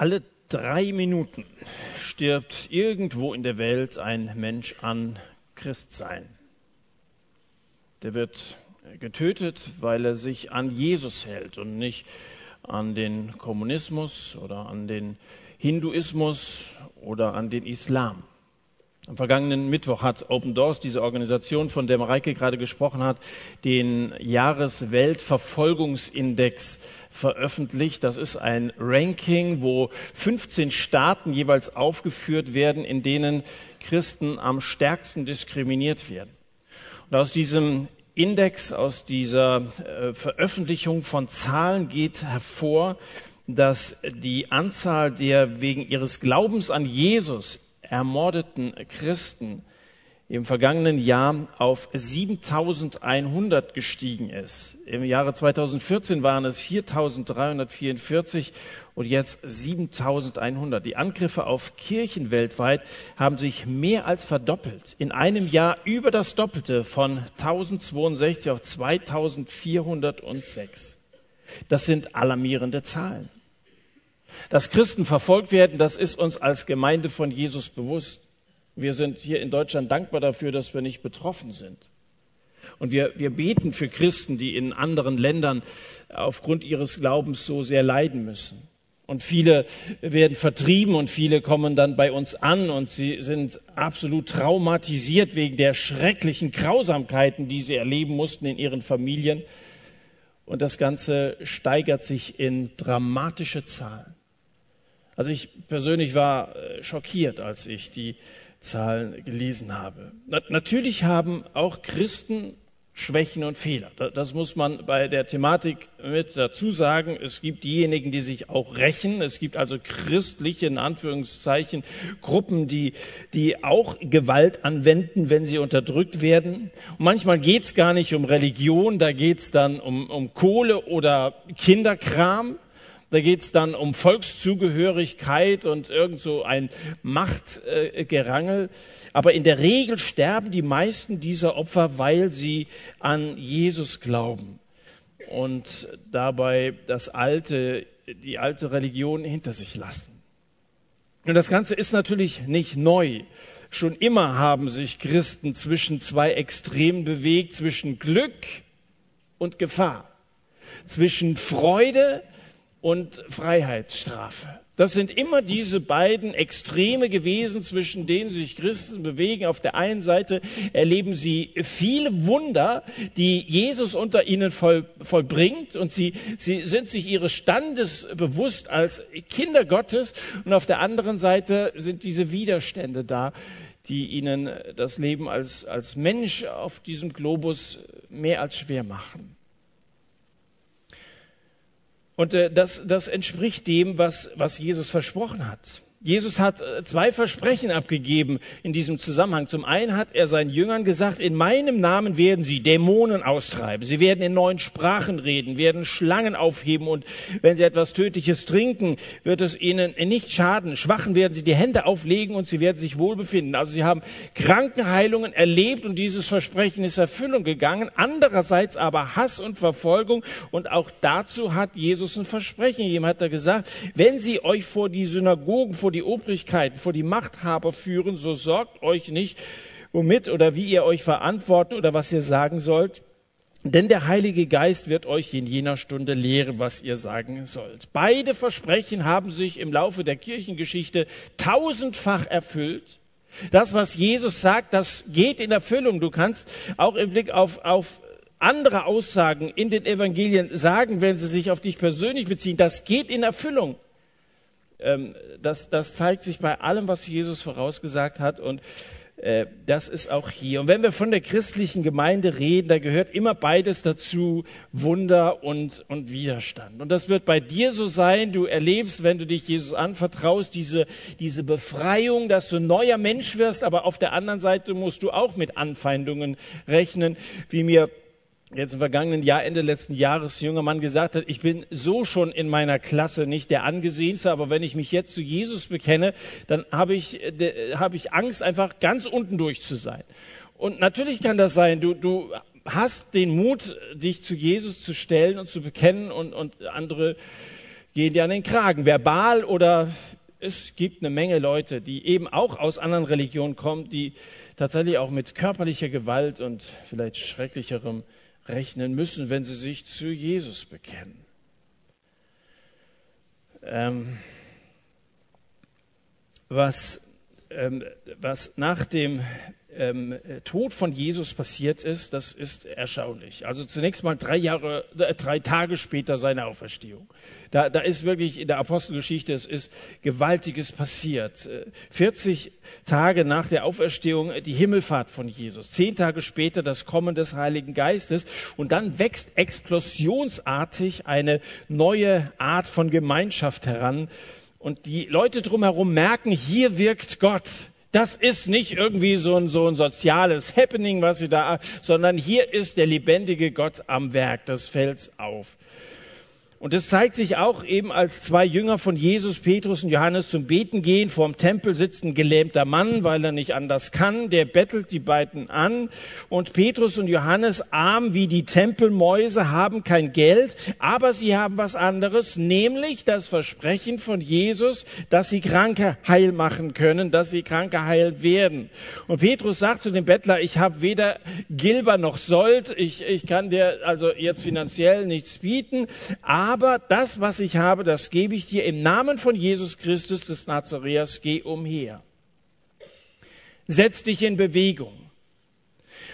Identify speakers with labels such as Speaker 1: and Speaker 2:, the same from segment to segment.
Speaker 1: Alle drei Minuten stirbt irgendwo in der Welt ein Mensch an Christsein. Der wird getötet, weil er sich an Jesus hält und nicht an den Kommunismus oder an den Hinduismus oder an den Islam. Am vergangenen Mittwoch hat Open Doors, diese Organisation, von der Mareike gerade gesprochen hat, den Jahresweltverfolgungsindex veröffentlicht. Das ist ein Ranking, wo 15 Staaten jeweils aufgeführt werden, in denen Christen am stärksten diskriminiert werden. Und aus diesem Index, aus dieser äh, Veröffentlichung von Zahlen geht hervor, dass die Anzahl der wegen ihres Glaubens an Jesus ermordeten Christen im vergangenen Jahr auf 7100 gestiegen ist. Im Jahre 2014 waren es 4344 und jetzt 7100. Die Angriffe auf Kirchen weltweit haben sich mehr als verdoppelt. In einem Jahr über das Doppelte von 1062 auf 2406. Das sind alarmierende Zahlen. Dass Christen verfolgt werden, das ist uns als Gemeinde von Jesus bewusst. Wir sind hier in Deutschland dankbar dafür, dass wir nicht betroffen sind. Und wir, wir beten für Christen, die in anderen Ländern aufgrund ihres Glaubens so sehr leiden müssen. Und viele werden vertrieben und viele kommen dann bei uns an und sie sind absolut traumatisiert wegen der schrecklichen Grausamkeiten, die sie erleben mussten in ihren Familien. Und das Ganze steigert sich in dramatische Zahlen. Also ich persönlich war äh, schockiert, als ich die Zahlen gelesen habe. natürlich haben auch Christen Schwächen und Fehler. Das muss man bei der Thematik mit dazu sagen. Es gibt diejenigen, die sich auch rächen. Es gibt also christliche, in Anführungszeichen, Gruppen, die, die auch Gewalt anwenden, wenn sie unterdrückt werden. Und manchmal geht es gar nicht um Religion, da geht es dann um, um Kohle oder Kinderkram. Da geht es dann um Volkszugehörigkeit und irgend so ein Machtgerangel. Aber in der Regel sterben die meisten dieser Opfer, weil sie an Jesus glauben und dabei das alte, die alte Religion hinter sich lassen. Und das Ganze ist natürlich nicht neu. Schon immer haben sich Christen zwischen zwei Extremen bewegt, zwischen Glück und Gefahr, zwischen Freude und Freiheitsstrafe. Das sind immer diese beiden Extreme gewesen, zwischen denen sich Christen bewegen. Auf der einen Seite erleben sie viele Wunder, die Jesus unter ihnen voll, vollbringt und sie, sie sind sich ihres Standes bewusst als Kinder Gottes und auf der anderen Seite sind diese Widerstände da, die ihnen das Leben als, als Mensch auf diesem Globus mehr als schwer machen. Und äh, das, das entspricht dem, was, was Jesus versprochen hat. Jesus hat äh, zwei Versprechen abgegeben in diesem Zusammenhang. Zum einen hat er seinen Jüngern gesagt, in meinem Namen werden sie Dämonen austreiben. Sie werden in neuen Sprachen reden, werden Schlangen aufheben und wenn sie etwas Tödliches trinken, wird es ihnen nicht schaden. Schwachen werden sie die Hände auflegen und sie werden sich wohl befinden. Also sie haben Krankenheilungen erlebt und dieses Versprechen ist Erfüllung gegangen. Andererseits aber Hass und Verfolgung und auch dazu hat Jesus ein Versprechen gegeben. Hat er gesagt, wenn sie euch vor die Synagogen, vor vor die Obrigkeiten, vor die Machthaber führen, so sorgt euch nicht, womit oder wie ihr euch verantworten oder was ihr sagen sollt. Denn der Heilige Geist wird euch in jener Stunde lehren, was ihr sagen sollt. Beide Versprechen haben sich im Laufe der Kirchengeschichte tausendfach erfüllt. Das, was Jesus sagt, das geht in Erfüllung. Du kannst auch im Blick auf, auf andere Aussagen in den Evangelien sagen, wenn sie sich auf dich persönlich beziehen, das geht in Erfüllung. Ähm, das, das zeigt sich bei allem, was Jesus vorausgesagt hat und äh, das ist auch hier. Und wenn wir von der christlichen Gemeinde reden, da gehört immer beides dazu, Wunder und, und Widerstand. Und das wird bei dir so sein. Du erlebst, wenn du dich Jesus anvertraust, diese, diese Befreiung, dass du ein neuer Mensch wirst. Aber auf der anderen Seite musst du auch mit Anfeindungen rechnen, wie mir jetzt im vergangenen Jahr, Ende letzten Jahres, ein junger Mann gesagt hat, ich bin so schon in meiner Klasse nicht der angesehenste, aber wenn ich mich jetzt zu Jesus bekenne, dann habe ich, habe ich Angst, einfach ganz unten durch zu sein. Und natürlich kann das sein, du, du hast den Mut, dich zu Jesus zu stellen und zu bekennen und, und andere gehen dir an den Kragen, verbal oder es gibt eine Menge Leute, die eben auch aus anderen Religionen kommen, die tatsächlich auch mit körperlicher Gewalt und vielleicht schrecklicherem rechnen müssen, wenn sie sich zu Jesus bekennen. Ähm, was, ähm, was nach dem ähm, Tod von Jesus passiert ist, das ist erstaunlich. Also zunächst mal drei Jahre, äh, drei Tage später seine Auferstehung. Da, da ist wirklich in der Apostelgeschichte, es ist Gewaltiges passiert. 40 äh, Tage nach der Auferstehung die Himmelfahrt von Jesus. Zehn Tage später das Kommen des Heiligen Geistes. Und dann wächst explosionsartig eine neue Art von Gemeinschaft heran. Und die Leute drumherum merken, hier wirkt Gott. Das ist nicht irgendwie so ein, so ein soziales Happening, was sie da, sondern hier ist der lebendige Gott am Werk. Das fällt auf. Und es zeigt sich auch eben, als zwei Jünger von Jesus, Petrus und Johannes zum Beten gehen. Vorm Tempel sitzt ein gelähmter Mann, weil er nicht anders kann. Der bettelt die beiden an. Und Petrus und Johannes, arm wie die Tempelmäuse, haben kein Geld, aber sie haben was anderes, nämlich das Versprechen von Jesus, dass sie Kranke heil machen können, dass sie Kranke heil werden. Und Petrus sagt zu dem Bettler, ich habe weder Gilber noch Sold, ich, ich kann dir also jetzt finanziell nichts bieten, aber das, was ich habe, das gebe ich dir im Namen von Jesus Christus des Nazareas, geh umher. Setz dich in Bewegung.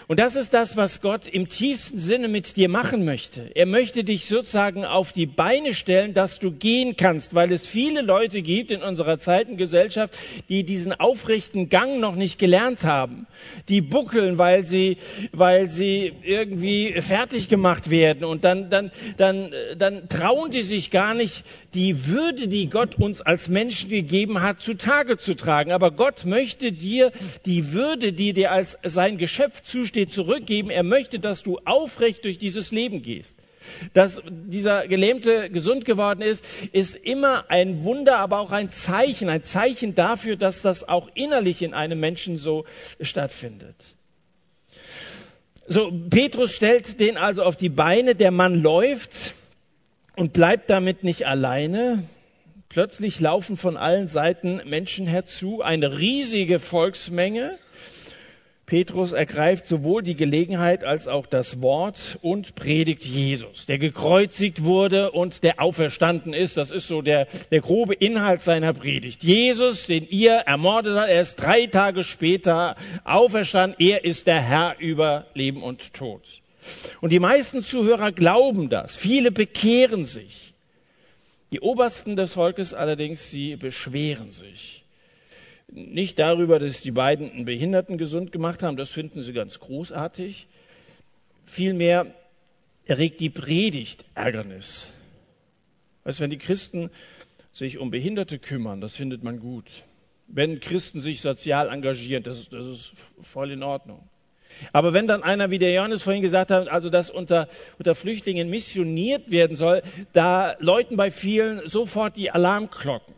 Speaker 1: Und das ist das, was Gott im tiefsten Sinne mit dir machen möchte. Er möchte dich sozusagen auf die Beine stellen, dass du gehen kannst, weil es viele Leute gibt in unserer Zeitengesellschaft, die diesen aufrechten Gang noch nicht gelernt haben. Die buckeln, weil sie, weil sie irgendwie fertig gemacht werden und dann, dann, dann, dann trauen die sich gar nicht, die Würde, die Gott uns als Menschen gegeben hat, zutage zu tragen. Aber Gott möchte dir die Würde, die dir als sein Geschöpf zusteht, steht, zurückgeben. Er möchte, dass du aufrecht durch dieses Leben gehst. Dass dieser Gelähmte gesund geworden ist, ist immer ein Wunder, aber auch ein Zeichen, ein Zeichen dafür, dass das auch innerlich in einem Menschen so stattfindet. So, Petrus stellt den also auf die Beine, der Mann läuft und bleibt damit nicht alleine. Plötzlich laufen von allen Seiten Menschen herzu, eine riesige Volksmenge. Petrus ergreift sowohl die Gelegenheit als auch das Wort und predigt Jesus, der gekreuzigt wurde und der auferstanden ist. Das ist so der, der grobe Inhalt seiner Predigt. Jesus, den ihr ermordet habt, er ist drei Tage später auferstanden. Er ist der Herr über Leben und Tod. Und die meisten Zuhörer glauben das. Viele bekehren sich. Die Obersten des Volkes allerdings, sie beschweren sich nicht darüber, dass die beiden einen Behinderten gesund gemacht haben, das finden sie ganz großartig. Vielmehr erregt die Predigt Ärgernis. Weißt, wenn die Christen sich um Behinderte kümmern, das findet man gut. Wenn Christen sich sozial engagieren, das ist, das ist voll in Ordnung. Aber wenn dann einer, wie der Johannes vorhin gesagt hat, also dass unter, unter Flüchtlingen missioniert werden soll, da läuten bei vielen sofort die Alarmglocken.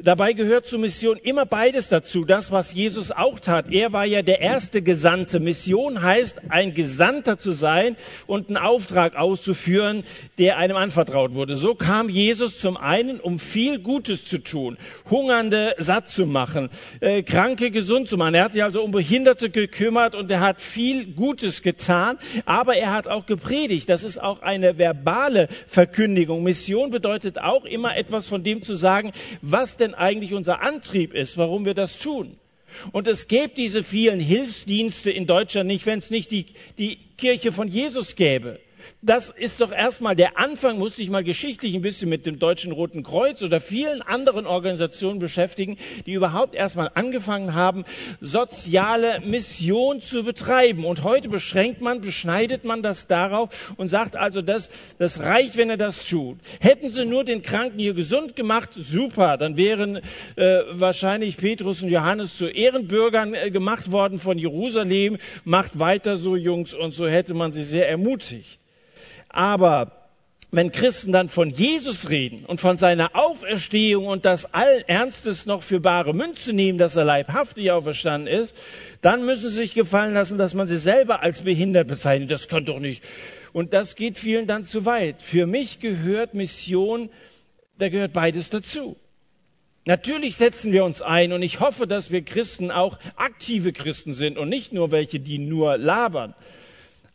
Speaker 1: Dabei gehört zur Mission immer beides dazu. Das, was Jesus auch tat. Er war ja der erste Gesandte. Mission heißt, ein Gesandter zu sein und einen Auftrag auszuführen, der einem anvertraut wurde. So kam Jesus zum einen, um viel Gutes zu tun, Hungernde satt zu machen, äh, Kranke gesund zu machen. Er hat sich also um Behinderte gekümmert und er hat viel Gutes getan, aber er hat auch gepredigt. Das ist auch eine verbale Verkündigung. Mission bedeutet auch immer etwas von dem zu sagen, was denn denn eigentlich unser Antrieb ist, warum wir das tun. Und es gäbe diese vielen Hilfsdienste in Deutschland nicht, wenn es nicht die, die Kirche von Jesus gäbe das ist doch erstmal der Anfang, musste ich mal geschichtlich ein bisschen mit dem Deutschen Roten Kreuz oder vielen anderen Organisationen beschäftigen, die überhaupt erstmal angefangen haben, soziale Mission zu betreiben. Und heute beschränkt man, beschneidet man das darauf und sagt also, das, das reicht, wenn er das tut. Hätten sie nur den Kranken hier gesund gemacht, super, dann wären äh, wahrscheinlich Petrus und Johannes zu Ehrenbürgern äh, gemacht worden von Jerusalem. Macht weiter so, Jungs, und so hätte man sie sehr ermutigt. Aber wenn Christen dann von Jesus reden und von seiner Auferstehung und das allen Ernstes noch für bare Münze nehmen, dass er leibhaftig auferstanden ist, dann müssen sie sich gefallen lassen, dass man sie selber als behindert bezeichnet. Das kann doch nicht. Und das geht vielen dann zu weit. Für mich gehört Mission Da gehört beides dazu. Natürlich setzen wir uns ein und ich hoffe, dass wir Christen auch aktive Christen sind und nicht nur welche, die nur labern.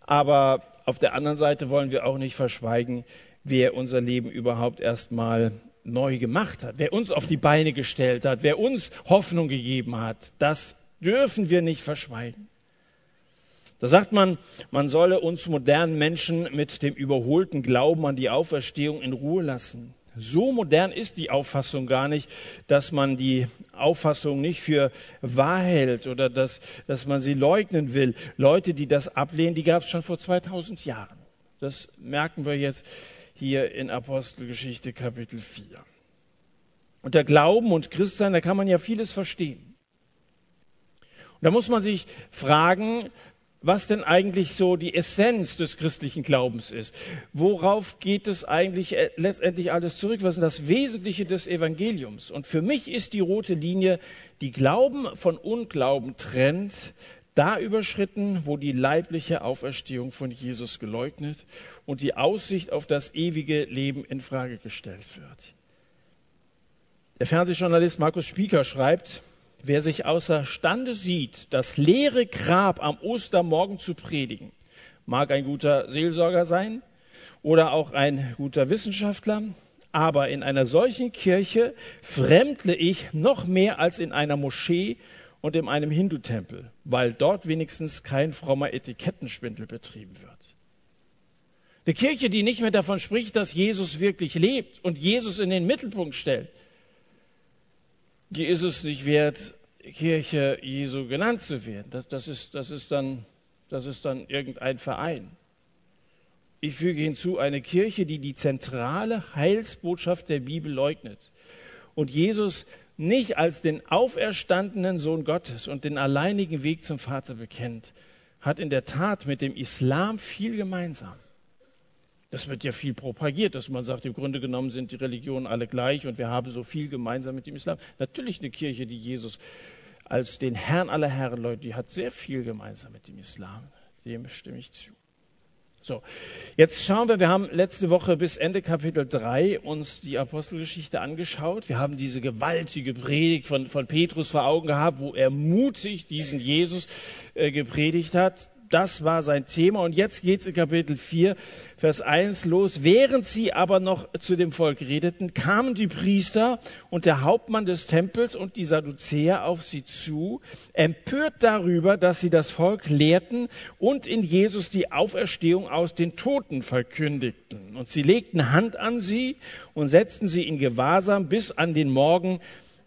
Speaker 1: Aber auf der anderen Seite wollen wir auch nicht verschweigen, wer unser Leben überhaupt erstmal neu gemacht hat, wer uns auf die Beine gestellt hat, wer uns Hoffnung gegeben hat. Das dürfen wir nicht verschweigen. Da sagt man, man solle uns modernen Menschen mit dem überholten Glauben an die Auferstehung in Ruhe lassen. So modern ist die Auffassung gar nicht, dass man die Auffassung nicht für wahr hält oder dass, dass man sie leugnen will. Leute, die das ablehnen, die gab es schon vor 2000 Jahren. Das merken wir jetzt hier in Apostelgeschichte Kapitel 4. Und der Glauben und Christsein, da kann man ja vieles verstehen. Und da muss man sich fragen, was denn eigentlich so die Essenz des christlichen Glaubens ist. Worauf geht es eigentlich äh, letztendlich alles zurück? Was ist das Wesentliche des Evangeliums? Und für mich ist die rote Linie, die Glauben von Unglauben trennt, da überschritten, wo die leibliche Auferstehung von Jesus geleugnet und die Aussicht auf das ewige Leben in Frage gestellt wird. Der Fernsehjournalist Markus Spieker schreibt, Wer sich außerstande sieht, das leere Grab am Ostermorgen zu predigen, mag ein guter Seelsorger sein oder auch ein guter Wissenschaftler, aber in einer solchen Kirche fremdle ich noch mehr als in einer Moschee und in einem Hindu-Tempel, weil dort wenigstens kein frommer Etikettenschwindel betrieben wird. Eine Kirche, die nicht mehr davon spricht, dass Jesus wirklich lebt und Jesus in den Mittelpunkt stellt, die ist es nicht wert, Kirche Jesu genannt zu werden. Das, das, ist, das, ist dann, das ist dann irgendein Verein. Ich füge hinzu eine Kirche, die die zentrale Heilsbotschaft der Bibel leugnet und Jesus nicht als den auferstandenen Sohn Gottes und den alleinigen Weg zum Vater bekennt, hat in der Tat mit dem Islam viel gemeinsam. Das wird ja viel propagiert, dass man sagt, im Grunde genommen sind die Religionen alle gleich und wir haben so viel gemeinsam mit dem Islam. Natürlich eine Kirche, die Jesus als den Herrn aller Herren Leute, die hat sehr viel gemeinsam mit dem Islam. Dem stimme ich zu. So, jetzt schauen wir, wir haben letzte Woche bis Ende Kapitel 3 uns die Apostelgeschichte angeschaut. Wir haben diese gewaltige Predigt von, von Petrus vor Augen gehabt, wo er mutig diesen Jesus äh, gepredigt hat. Das war sein Thema. Und jetzt geht es in Kapitel 4, Vers 1 los. Während sie aber noch zu dem Volk redeten, kamen die Priester und der Hauptmann des Tempels und die Sadduzäer auf sie zu, empört darüber, dass sie das Volk lehrten und in Jesus die Auferstehung aus den Toten verkündigten. Und sie legten Hand an sie und setzten sie in Gewahrsam bis an den Morgen,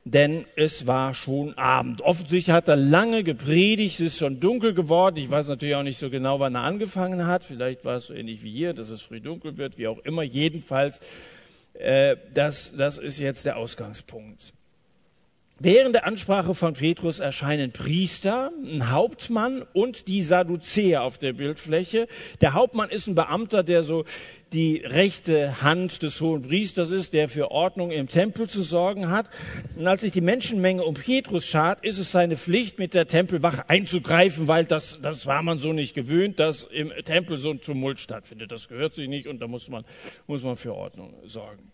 Speaker 1: denn es war schon Abend. Offensichtlich hat er lange gepredigt, es ist schon dunkel geworden. Ich weiß natürlich auch nicht so genau, wann er angefangen hat. Vielleicht war es so ähnlich wie hier, dass es früh dunkel wird, wie auch immer. Jedenfalls, äh, das, das ist jetzt der Ausgangspunkt. Während der Ansprache von Petrus erscheinen Priester, ein Hauptmann und die Sadduzäer auf der Bildfläche. Der Hauptmann ist ein Beamter, der so die rechte Hand des hohen Priesters ist, der für Ordnung im Tempel zu sorgen hat. Und als sich die Menschenmenge um Petrus schart, ist es seine Pflicht, mit der Tempelwache einzugreifen, weil das, das war man so nicht gewöhnt, dass im Tempel so ein Tumult stattfindet. Das gehört sich nicht und da muss man, muss man für Ordnung sorgen.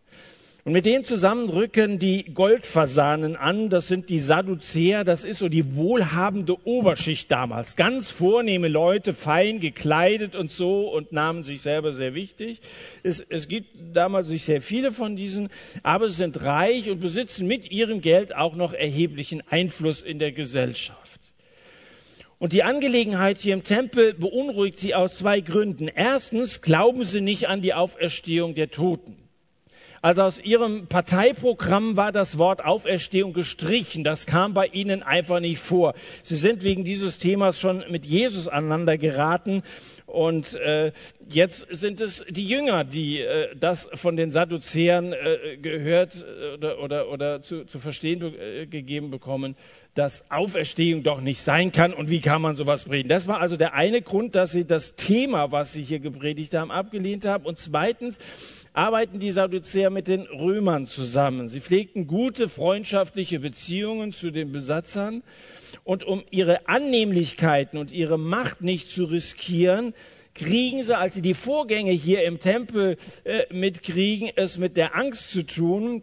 Speaker 1: Und mit denen zusammen rücken die Goldfasanen an, das sind die Sadduzäer, das ist so die wohlhabende Oberschicht damals. Ganz vornehme Leute, fein gekleidet und so und nahmen sich selber sehr wichtig. Es, es gibt damals nicht sehr viele von diesen, aber sie sind reich und besitzen mit ihrem Geld auch noch erheblichen Einfluss in der Gesellschaft. Und die Angelegenheit hier im Tempel beunruhigt sie aus zwei Gründen. Erstens glauben sie nicht an die Auferstehung der Toten. Also aus ihrem Parteiprogramm war das Wort Auferstehung gestrichen. Das kam bei ihnen einfach nicht vor. Sie sind wegen dieses Themas schon mit Jesus aneinander geraten. Und äh, jetzt sind es die Jünger, die äh, das von den Sadduzäern äh, gehört äh, oder, oder, oder zu, zu verstehen äh, gegeben bekommen, dass Auferstehung doch nicht sein kann und wie kann man sowas predigen. Das war also der eine Grund, dass sie das Thema, was sie hier gepredigt haben, abgelehnt haben. Und zweitens, arbeiten die Sadduzäer mit den Römern zusammen. Sie pflegten gute freundschaftliche Beziehungen zu den Besatzern und um ihre Annehmlichkeiten und ihre Macht nicht zu riskieren, kriegen sie, als sie die Vorgänge hier im Tempel äh, mitkriegen, es mit der Angst zu tun,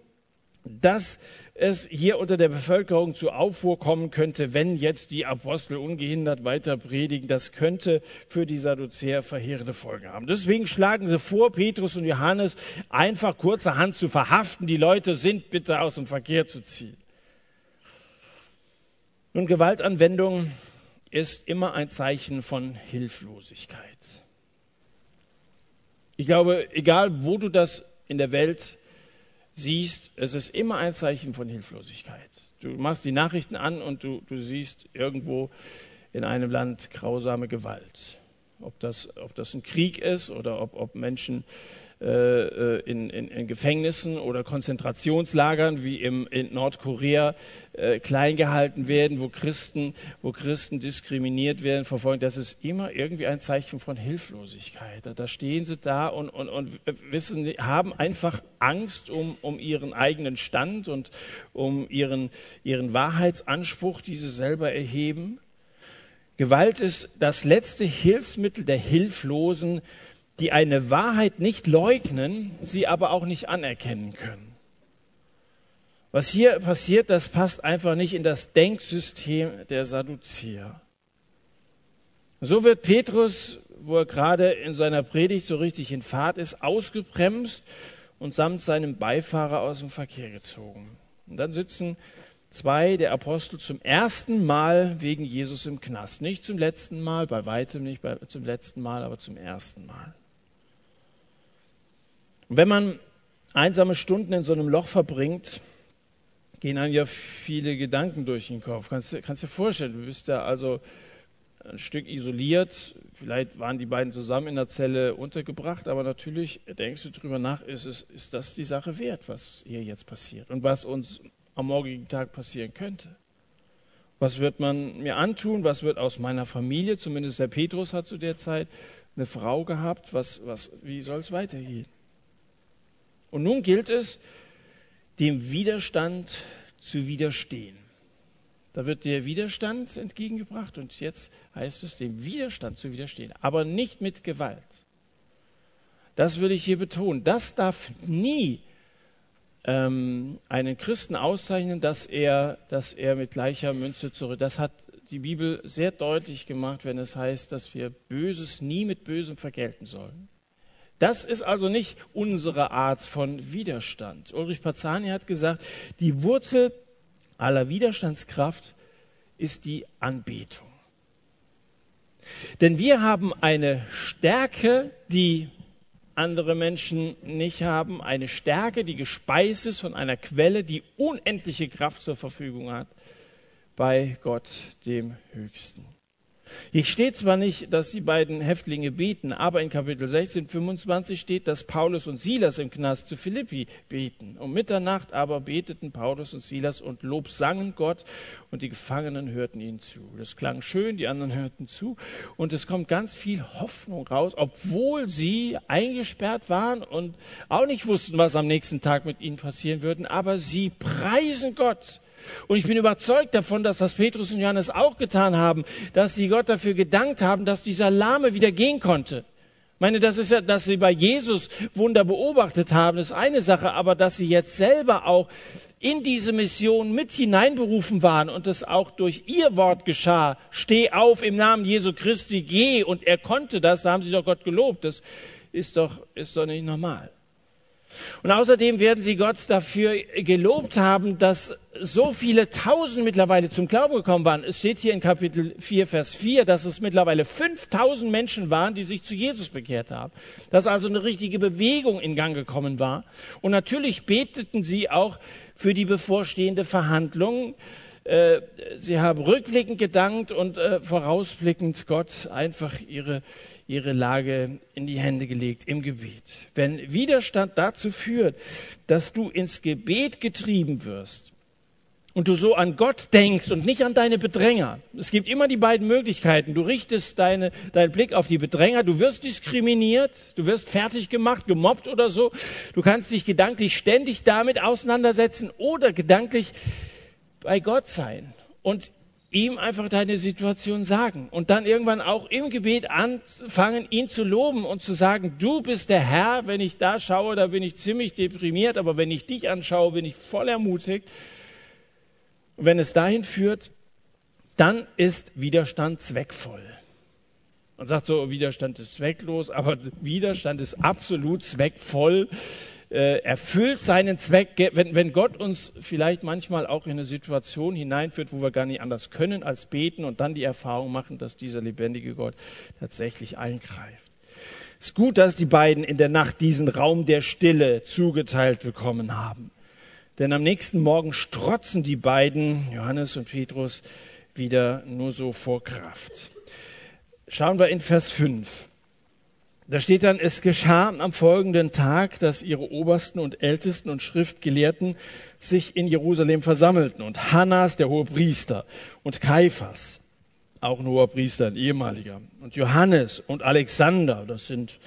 Speaker 1: dass es hier unter der Bevölkerung zu Aufruhr kommen könnte, wenn jetzt die Apostel ungehindert weiter predigen. Das könnte für die Sadduzäer verheerende Folgen haben. Deswegen schlagen sie vor, Petrus und Johannes einfach kurzerhand zu verhaften. Die Leute sind bitte aus dem Verkehr zu ziehen. Nun, Gewaltanwendung ist immer ein Zeichen von Hilflosigkeit. Ich glaube, egal wo du das in der Welt siehst, es ist immer ein Zeichen von Hilflosigkeit. Du machst die Nachrichten an und du, du siehst irgendwo in einem Land grausame Gewalt. Ob das, ob das ein Krieg ist oder ob, ob Menschen äh, äh, in, in, in, Gefängnissen oder Konzentrationslagern wie im, in Nordkorea äh, klein gehalten werden, wo Christen, wo Christen diskriminiert werden, verfolgt. Das ist immer irgendwie ein Zeichen von Hilflosigkeit. Da stehen sie da und, und, und wissen, haben einfach Angst um, um ihren eigenen Stand und um ihren, ihren Wahrheitsanspruch, die sie selber erheben. Gewalt ist das letzte Hilfsmittel der Hilflosen, die eine Wahrheit nicht leugnen, sie aber auch nicht anerkennen können. Was hier passiert, das passt einfach nicht in das Denksystem der Sadduzäer. So wird Petrus, wo er gerade in seiner Predigt so richtig in Fahrt ist, ausgebremst und samt seinem Beifahrer aus dem Verkehr gezogen. Und dann sitzen zwei der Apostel zum ersten Mal wegen Jesus im Knast. Nicht zum letzten Mal, bei weitem nicht zum letzten Mal, aber zum ersten Mal. Und wenn man einsame Stunden in so einem Loch verbringt, gehen einem ja viele Gedanken durch den Kopf. Kannst du kannst dir vorstellen, du bist da also ein Stück isoliert. Vielleicht waren die beiden zusammen in der Zelle untergebracht, aber natürlich denkst du drüber nach, ist, es, ist das die Sache wert, was hier jetzt passiert und was uns am morgigen Tag passieren könnte? Was wird man mir antun? Was wird aus meiner Familie? Zumindest der Petrus hat zu der Zeit eine Frau gehabt. Was, was, wie soll es weitergehen? Und nun gilt es, dem Widerstand zu widerstehen. Da wird der Widerstand entgegengebracht und jetzt heißt es, dem Widerstand zu widerstehen, aber nicht mit Gewalt. Das würde ich hier betonen. Das darf nie ähm, einen Christen auszeichnen, dass er, dass er mit gleicher Münze zurück. Das hat die Bibel sehr deutlich gemacht, wenn es heißt, dass wir Böses nie mit Bösem vergelten sollen. Das ist also nicht unsere Art von Widerstand. Ulrich Pazani hat gesagt, die Wurzel aller Widerstandskraft ist die Anbetung. Denn wir haben eine Stärke, die andere Menschen nicht haben, eine Stärke, die gespeist ist von einer Quelle, die unendliche Kraft zur Verfügung hat bei Gott dem Höchsten. Hier steht zwar nicht, dass die beiden Häftlinge beten, aber in Kapitel 16, 25 steht, dass Paulus und Silas im Knast zu Philippi beten. Um Mitternacht aber beteten Paulus und Silas und Lob sangen Gott und die Gefangenen hörten ihnen zu. Das klang schön, die anderen hörten zu und es kommt ganz viel Hoffnung raus, obwohl sie eingesperrt waren und auch nicht wussten, was am nächsten Tag mit ihnen passieren würde, aber sie preisen Gott und ich bin überzeugt davon, dass das Petrus und Johannes auch getan haben, dass sie Gott dafür gedankt haben, dass dieser Lahme wieder gehen konnte. Ich meine, das ist ja, dass sie bei Jesus Wunder beobachtet haben, ist eine Sache, aber dass sie jetzt selber auch in diese Mission mit hineinberufen waren und es auch durch ihr Wort geschah. Steh auf im Namen Jesu Christi, geh. Und er konnte das, da haben sie doch Gott gelobt. Das ist doch, ist doch nicht normal. Und außerdem werden sie Gott dafür gelobt haben, dass so viele Tausend mittlerweile zum Glauben gekommen waren. Es steht hier in Kapitel 4, Vers 4, dass es mittlerweile 5000 Menschen waren, die sich zu Jesus bekehrt haben. Dass also eine richtige Bewegung in Gang gekommen war. Und natürlich beteten sie auch für die bevorstehende Verhandlung. Äh, sie haben rückblickend gedankt und äh, vorausblickend Gott einfach ihre, ihre Lage in die Hände gelegt im Gebet. Wenn Widerstand dazu führt, dass du ins Gebet getrieben wirst und du so an Gott denkst und nicht an deine Bedränger. Es gibt immer die beiden Möglichkeiten. Du richtest deine, deinen Blick auf die Bedränger, du wirst diskriminiert, du wirst fertig gemacht, gemobbt oder so. Du kannst dich gedanklich ständig damit auseinandersetzen oder gedanklich bei Gott sein. Und ihm einfach deine Situation sagen und dann irgendwann auch im Gebet anfangen, ihn zu loben und zu sagen, du bist der Herr, wenn ich da schaue, da bin ich ziemlich deprimiert, aber wenn ich dich anschaue, bin ich voll ermutigt. wenn es dahin führt, dann ist Widerstand zweckvoll. Man sagt so, Widerstand ist zwecklos, aber Widerstand ist absolut zweckvoll äh, erfüllt seinen Zweck, wenn, wenn Gott uns vielleicht manchmal auch in eine Situation hineinführt, wo wir gar nicht anders können als beten und dann die Erfahrung machen, dass dieser lebendige Gott tatsächlich eingreift. Es ist gut, dass die beiden in der Nacht diesen Raum der Stille zugeteilt bekommen haben. Denn am nächsten Morgen strotzen die beiden, Johannes und Petrus, wieder nur so vor Kraft. Schauen wir in Vers 5. Da steht dann, es geschah am folgenden Tag, dass ihre Obersten und Ältesten und Schriftgelehrten sich in Jerusalem versammelten und Hannas, der hohe Priester, und Kaiphas, auch ein hoher Priester, ein ehemaliger, und Johannes und Alexander, das sind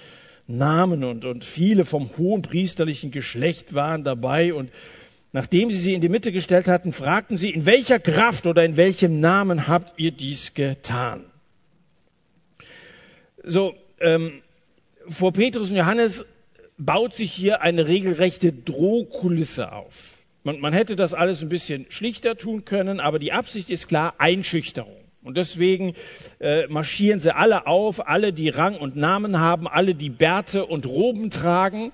Speaker 1: Namen und, und viele vom hohen priesterlichen Geschlecht waren dabei und nachdem sie sie in die Mitte gestellt hatten, fragten sie, in welcher Kraft oder in welchem Namen habt ihr dies getan? So, ähm, vor Petrus und Johannes baut sich hier eine regelrechte Drohkulisse auf. Man, man hätte das alles ein bisschen schlichter tun können, aber die Absicht ist klar, Einschüchterung. Und deswegen äh, marschieren sie alle auf, alle, die Rang und Namen haben, alle, die Bärte und Roben tragen,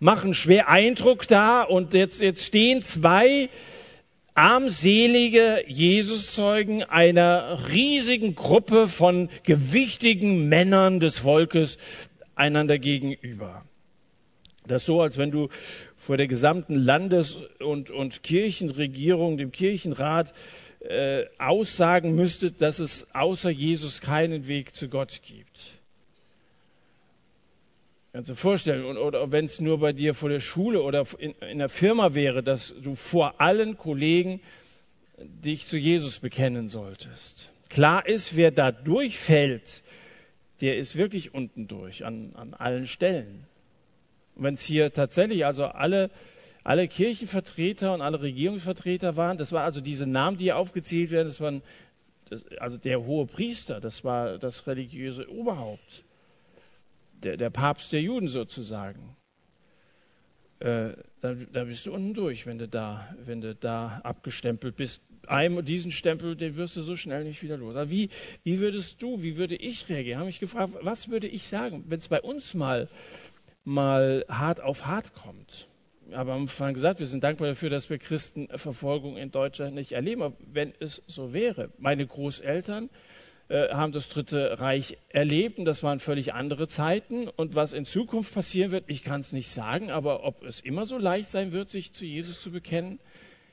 Speaker 1: machen schwer Eindruck da. Und jetzt, jetzt stehen zwei armselige Jesuszeugen einer riesigen Gruppe von gewichtigen Männern des Volkes einander gegenüber. Das ist so, als wenn du vor der gesamten Landes- und, und Kirchenregierung, dem Kirchenrat, äh, aussagen müsstet, dass es außer Jesus keinen Weg zu Gott gibt. Kannst du dir vorstellen, oder, oder wenn es nur bei dir vor der Schule oder in, in der Firma wäre, dass du vor allen Kollegen dich zu Jesus bekennen solltest. Klar ist, wer da durchfällt, der ist wirklich unten durch, an, an allen Stellen. Und wenn es hier tatsächlich also alle, alle Kirchenvertreter und alle Regierungsvertreter waren, das waren also diese Namen, die hier aufgezählt werden, das waren also der hohe Priester, das war das religiöse Oberhaupt, der, der Papst der Juden sozusagen. Äh, da, da, bist du unten durch, wenn du da, wenn du da abgestempelt bist einem, diesen Stempel, den wirst du so schnell nicht wieder los. Wie, wie würdest du, wie würde ich reagieren? Habe mich gefragt, was würde ich sagen, wenn es bei uns mal, mal hart auf hart kommt? Aber haben vorhin gesagt, wir sind dankbar dafür, dass wir Christenverfolgung in Deutschland nicht erleben. Aber wenn es so wäre, meine Großeltern äh, haben das Dritte Reich erlebt und das waren völlig andere Zeiten. Und was in Zukunft passieren wird, ich kann es nicht sagen, aber ob es immer so leicht sein wird, sich zu Jesus zu bekennen,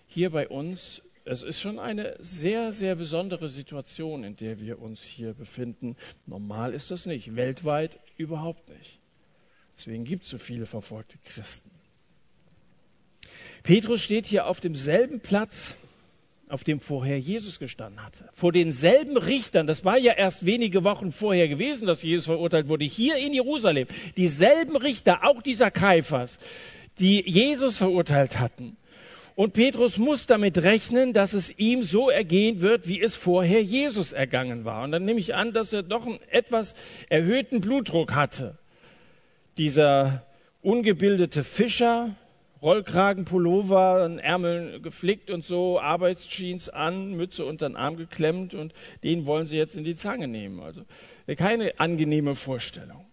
Speaker 1: hier bei uns es ist schon eine sehr, sehr besondere Situation, in der wir uns hier befinden. Normal ist das nicht, weltweit überhaupt nicht. Deswegen gibt es so viele verfolgte Christen. Petrus steht hier auf demselben Platz, auf dem vorher Jesus gestanden hatte. Vor denselben Richtern, das war ja erst wenige Wochen vorher gewesen, dass Jesus verurteilt wurde, hier in Jerusalem. Dieselben Richter, auch dieser Kaiphas, die Jesus verurteilt hatten. Und Petrus muss damit rechnen, dass es ihm so ergehen wird, wie es vorher Jesus ergangen war. Und dann nehme ich an, dass er doch einen etwas erhöhten Blutdruck hatte. Dieser ungebildete Fischer, Rollkragenpullover, Ärmel geflickt und so, Arbeitsjeans an, Mütze unter den Arm geklemmt und den wollen sie jetzt in die Zange nehmen. Also keine angenehme Vorstellung.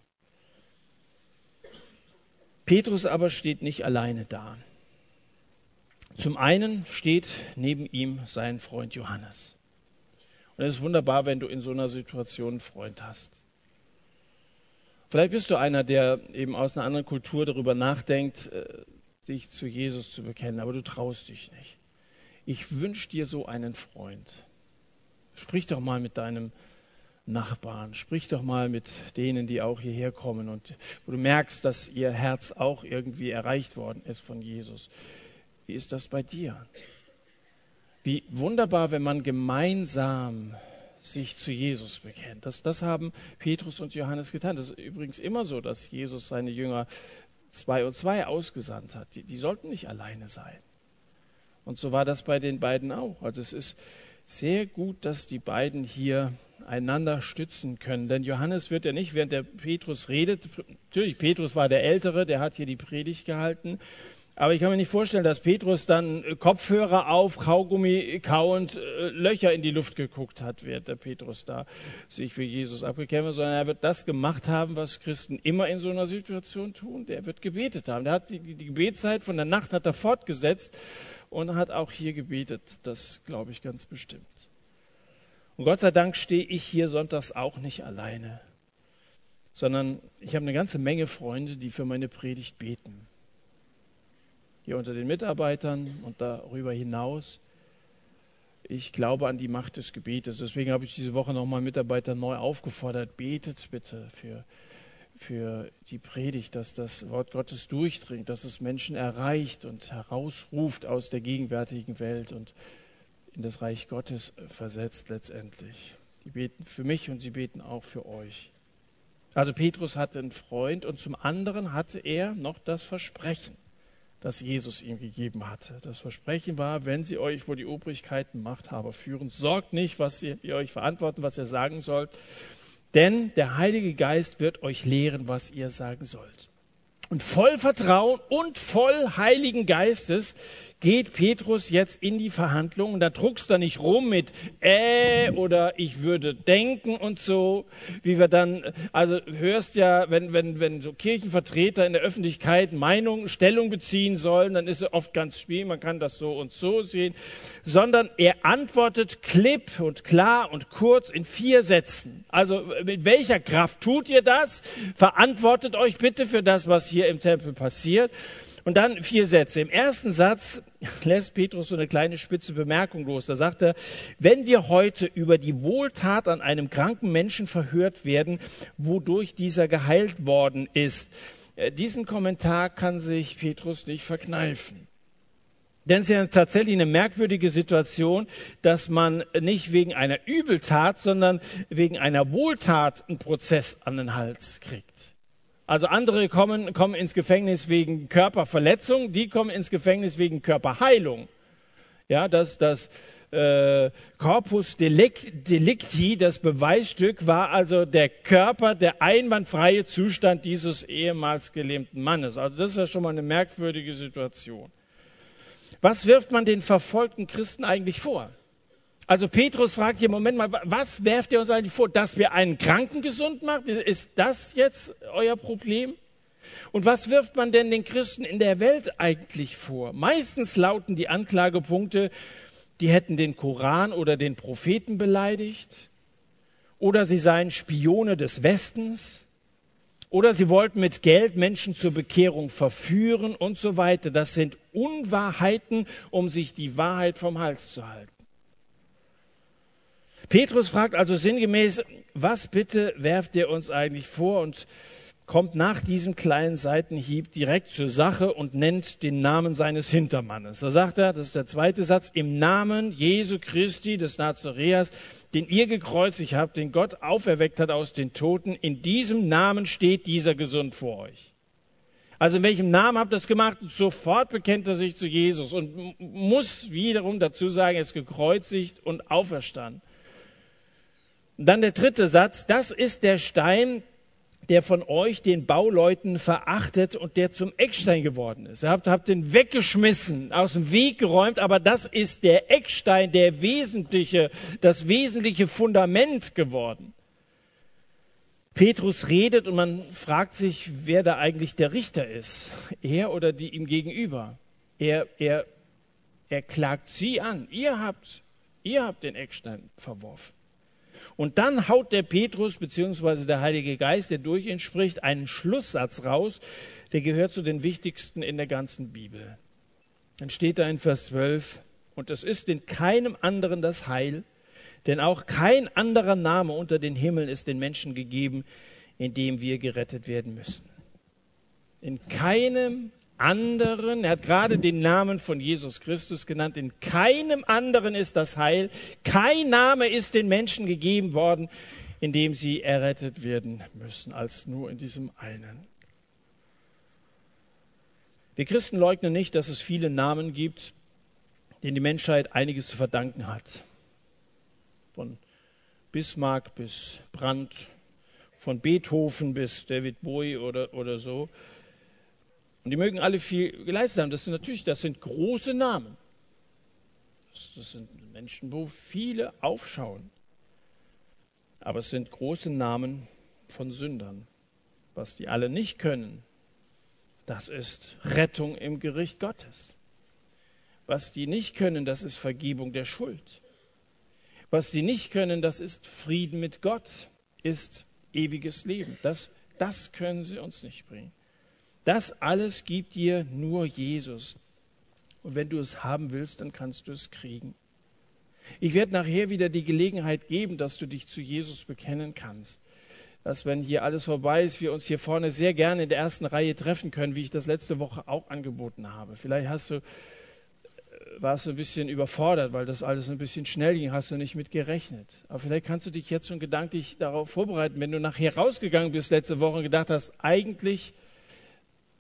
Speaker 1: Petrus aber steht nicht alleine da. Zum einen steht neben ihm sein Freund Johannes. Und es ist wunderbar, wenn du in so einer Situation einen Freund hast. Vielleicht bist du einer, der eben aus einer anderen Kultur darüber nachdenkt, äh, dich zu Jesus zu bekennen, aber du traust dich nicht. Ich wünsche dir so einen Freund. Sprich doch mal mit deinem Nachbarn, sprich doch mal mit denen, die auch hierher kommen und wo du merkst, dass ihr Herz auch irgendwie erreicht worden ist von Jesus. Wie ist das bei dir? Wie wunderbar, wenn man gemeinsam sich zu Jesus bekennt. Das, das haben Petrus und Johannes getan. Das ist übrigens immer so, dass Jesus seine Jünger zwei und zwei ausgesandt hat. Die, die sollten nicht alleine sein. Und so war das bei den beiden auch. Also es ist sehr gut, dass die beiden hier einander stützen können. Denn Johannes wird ja nicht, während der Petrus redet, natürlich, Petrus war der Ältere, der hat hier die Predigt gehalten. Aber ich kann mir nicht vorstellen, dass Petrus dann Kopfhörer auf, Kaugummi kauend, äh, Löcher in die Luft geguckt hat, während der Petrus da sich für Jesus abgekämpft sondern er wird das gemacht haben, was Christen immer in so einer Situation tun. Der wird gebetet haben. Der hat die, die Gebetszeit von der Nacht hat er fortgesetzt und hat auch hier gebetet. Das glaube ich ganz bestimmt. Und Gott sei Dank stehe ich hier sonntags auch nicht alleine, sondern ich habe eine ganze Menge Freunde, die für meine Predigt beten. Hier unter den Mitarbeitern und darüber hinaus. Ich glaube an die Macht des Gebetes. Deswegen habe ich diese Woche nochmal Mitarbeiter neu aufgefordert, betet bitte für, für die Predigt, dass das Wort Gottes durchdringt, dass es Menschen erreicht und herausruft aus der gegenwärtigen Welt und in das Reich Gottes versetzt letztendlich. Die beten für mich und sie beten auch für euch. Also Petrus hatte einen Freund und zum anderen hatte er noch das Versprechen, das Jesus ihm gegeben hatte. Das Versprechen war, wenn sie euch vor die Obrigkeiten Machthaber führen, sorgt nicht, was ihr, ihr euch verantworten, was ihr sagen sollt, denn der Heilige Geist wird euch lehren, was ihr sagen sollt. Und voll Vertrauen und voll Heiligen Geistes geht Petrus jetzt in die Verhandlungen. Da druckst er nicht rum mit äh oder ich würde denken und so, wie wir dann, also hörst ja, wenn, wenn, wenn so Kirchenvertreter in der Öffentlichkeit Meinung, Stellung beziehen sollen, dann ist es oft ganz schwierig, man kann das so und so sehen, sondern er antwortet klipp und klar und kurz in vier Sätzen. Also mit welcher Kraft tut ihr das? Verantwortet euch bitte für das, was hier im Tempel passiert. Und dann vier Sätze. Im ersten Satz lässt Petrus so eine kleine spitze Bemerkung los. Da sagt er, wenn wir heute über die Wohltat an einem kranken Menschen verhört werden, wodurch dieser geheilt worden ist, äh, diesen Kommentar kann sich Petrus nicht verkneifen. Denn es ist ja tatsächlich eine merkwürdige Situation, dass man nicht wegen einer Übeltat, sondern wegen einer Wohltat einen Prozess an den Hals kriegt. Also andere kommen, kommen ins Gefängnis wegen Körperverletzung, die kommen ins Gefängnis wegen Körperheilung. Ja, das, das äh, Corpus Delicti, das Beweisstück, war also der Körper, der einwandfreie Zustand dieses ehemals gelähmten Mannes. Also das ist ja schon mal eine merkwürdige Situation. Was wirft man den verfolgten Christen eigentlich vor? Also Petrus fragt hier, Moment mal, was werft ihr uns eigentlich vor, dass wir einen Kranken gesund machen? Ist das jetzt euer Problem? Und was wirft man denn den Christen in der Welt eigentlich vor? Meistens lauten die Anklagepunkte, die hätten den Koran oder den Propheten beleidigt, oder sie seien Spione des Westens, oder sie wollten mit Geld Menschen zur Bekehrung verführen und so weiter. Das sind Unwahrheiten, um sich die Wahrheit vom Hals zu halten. Petrus fragt also sinngemäß, was bitte werft ihr uns eigentlich vor und kommt nach diesem kleinen Seitenhieb direkt zur Sache und nennt den Namen seines Hintermannes. Da sagt er, das ist der zweite Satz, im Namen Jesu Christi des Nazareas, den ihr gekreuzigt habt, den Gott auferweckt hat aus den Toten, in diesem Namen steht dieser gesund vor euch. Also in welchem Namen habt ihr das gemacht? Sofort bekennt er sich zu Jesus und muss wiederum dazu sagen, er ist gekreuzigt und auferstanden. Dann der dritte Satz, das ist der Stein, der von euch den Bauleuten verachtet und der zum Eckstein geworden ist. Ihr habt, habt den weggeschmissen, aus dem Weg geräumt, aber das ist der Eckstein, der wesentliche, das wesentliche Fundament geworden. Petrus redet und man fragt sich, wer da eigentlich der Richter ist. Er oder die ihm gegenüber. Er, er, er klagt sie an. Ihr habt, ihr habt den Eckstein verworfen. Und dann haut der Petrus beziehungsweise der Heilige Geist, der durch ihn spricht, einen Schlusssatz raus, der gehört zu den wichtigsten in der ganzen Bibel. Dann steht da in Vers 12, und es ist in keinem anderen das Heil, denn auch kein anderer Name unter den Himmeln ist den Menschen gegeben, in dem wir gerettet werden müssen. In keinem anderen, er hat gerade den Namen von Jesus Christus genannt, in keinem anderen ist das Heil, kein Name ist den Menschen gegeben worden, in dem sie errettet werden müssen, als nur in diesem einen. Wir Christen leugnen nicht, dass es viele Namen gibt, denen die Menschheit einiges zu verdanken hat. von Bismarck bis Brandt, von Beethoven bis David Bowie oder, oder so. Und die mögen alle viel geleistet haben. Das sind natürlich, das sind große Namen. Das, das sind Menschen, wo viele aufschauen. Aber es sind große Namen von Sündern. Was die alle nicht können, das ist Rettung im Gericht Gottes. Was die nicht können, das ist Vergebung der Schuld. Was sie nicht können, das ist Frieden mit Gott, ist ewiges Leben. Das, das können sie uns nicht bringen. Das alles gibt dir nur Jesus. Und wenn du es haben willst, dann kannst du es kriegen. Ich werde nachher wieder die Gelegenheit geben, dass du dich zu Jesus bekennen kannst. Dass, wenn hier alles vorbei ist, wir uns hier vorne sehr gerne in der ersten Reihe treffen können, wie ich das letzte Woche auch angeboten habe. Vielleicht hast du, äh, warst du ein bisschen überfordert, weil das alles ein bisschen schnell ging, hast du nicht mit gerechnet. Aber vielleicht kannst du dich jetzt schon gedanklich darauf vorbereiten, wenn du nachher rausgegangen bist letzte Woche und gedacht hast, eigentlich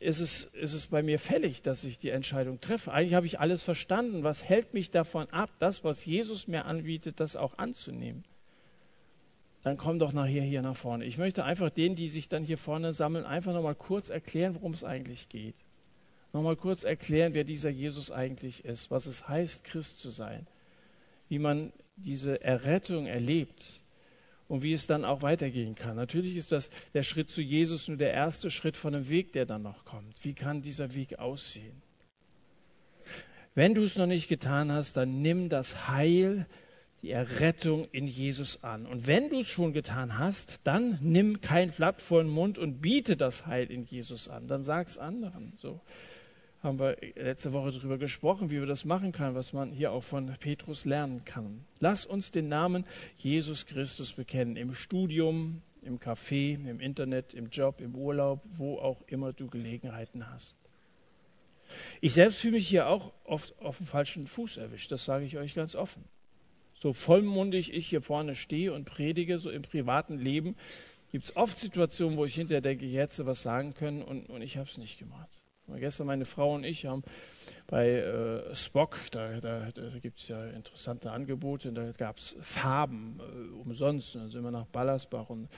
Speaker 1: ist es, ist es bei mir fällig, dass ich die Entscheidung treffe. Eigentlich habe ich alles verstanden. Was hält mich davon ab, das, was Jesus mir anbietet, das auch anzunehmen? Dann komm doch nachher hier nach vorne. Ich möchte einfach denen, die sich dann hier vorne sammeln, einfach nochmal kurz erklären, worum es eigentlich geht. Nochmal kurz erklären, wer dieser Jesus eigentlich ist, was es heißt, Christ zu sein, wie man diese Errettung erlebt und wie es dann auch weitergehen kann. Natürlich ist das der Schritt zu Jesus nur der erste Schritt von einem Weg, der dann noch kommt. Wie kann dieser Weg aussehen? Wenn du es noch nicht getan hast, dann nimm das Heil, die Errettung in Jesus an. Und wenn du es schon getan hast, dann nimm kein Blatt vor den Mund und biete das Heil in Jesus an. Dann sag es anderen. So haben wir letzte Woche darüber gesprochen, wie wir das machen können, was man hier auch von Petrus lernen kann. Lass uns den Namen Jesus Christus bekennen, im Studium, im Café, im Internet, im Job, im Urlaub, wo auch immer du Gelegenheiten hast. Ich selbst fühle mich hier auch oft auf dem falschen Fuß erwischt, das sage ich euch ganz offen. So vollmundig ich hier vorne stehe und predige, so im privaten Leben, gibt es oft Situationen, wo ich hinterher denke, ich hätte was sagen können und, und ich habe es nicht gemacht. Gestern meine Frau und ich haben bei äh, Spock, da, da, da gibt es ja interessante Angebote, da gab es Farben äh, umsonst. Dann sind wir nach Ballersbach und,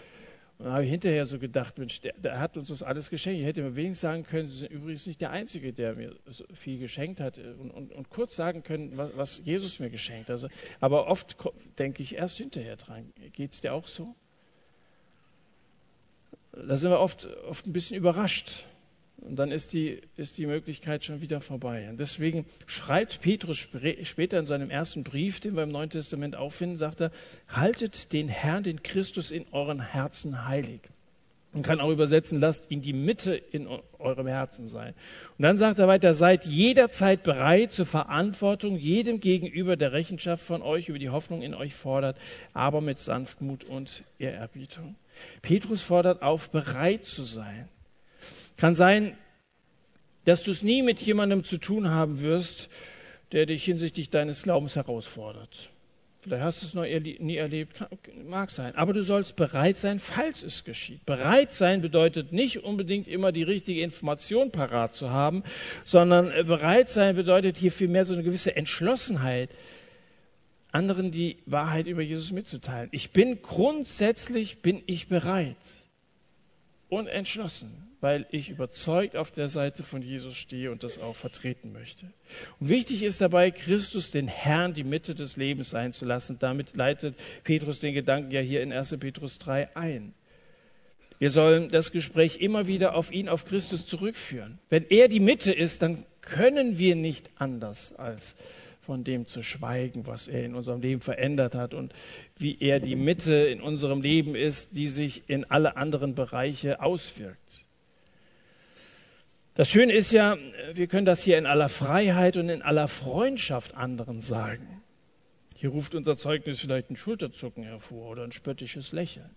Speaker 1: und habe ich hinterher so gedacht, Mensch, der, der, hat uns das alles geschenkt. Ich hätte mir wenigstens sagen können, Sie sind übrigens nicht der Einzige, der mir so viel geschenkt hat äh, und, und, und kurz sagen können, was, was, Jesus mir geschenkt hat. Also, aber oft denke ich erst hinterher dran. Geht es dir auch so? Da sind wir oft, oft ein bisschen überrascht und dann ist die, ist die Möglichkeit schon wieder vorbei. Und deswegen schreibt Petrus später in seinem ersten Brief, den wir im Neuen Testament auffinden, sagt er, haltet den Herrn, den Christus in euren Herzen heilig. Man kann auch übersetzen, lasst ihn die Mitte in eurem Herzen sein. Und dann sagt er weiter, seid jederzeit bereit zur Verantwortung, jedem gegenüber der Rechenschaft von euch über die Hoffnung in euch fordert, aber mit Sanftmut und Ehrerbietung. Petrus fordert auf, bereit zu sein. Kann sein, dass du es nie mit jemandem zu tun haben wirst, der dich hinsichtlich deines Glaubens herausfordert. Vielleicht hast du es noch nie erlebt, mag sein. Aber du sollst bereit sein, falls es geschieht. Bereit sein bedeutet nicht unbedingt immer die richtige Information parat zu haben, sondern äh, bereit sein bedeutet hier vielmehr so eine gewisse Entschlossenheit, anderen die Wahrheit über Jesus mitzuteilen. Ich bin grundsätzlich, bin ich bereit und entschlossen weil ich überzeugt auf der Seite von Jesus stehe und das auch vertreten möchte. Und wichtig ist dabei, Christus, den Herrn, die Mitte des Lebens sein zu lassen. Damit leitet Petrus den Gedanken ja hier in 1. Petrus 3 ein. Wir sollen das Gespräch immer wieder auf ihn, auf Christus zurückführen. Wenn er die Mitte ist, dann können wir nicht anders als von dem zu schweigen, was er in unserem Leben verändert hat und wie er die Mitte in unserem Leben ist, die sich in alle anderen Bereiche auswirkt. Das Schöne ist ja, wir können das hier in aller Freiheit und in aller Freundschaft anderen sagen. Hier ruft unser Zeugnis vielleicht ein Schulterzucken hervor oder ein spöttisches Lächeln.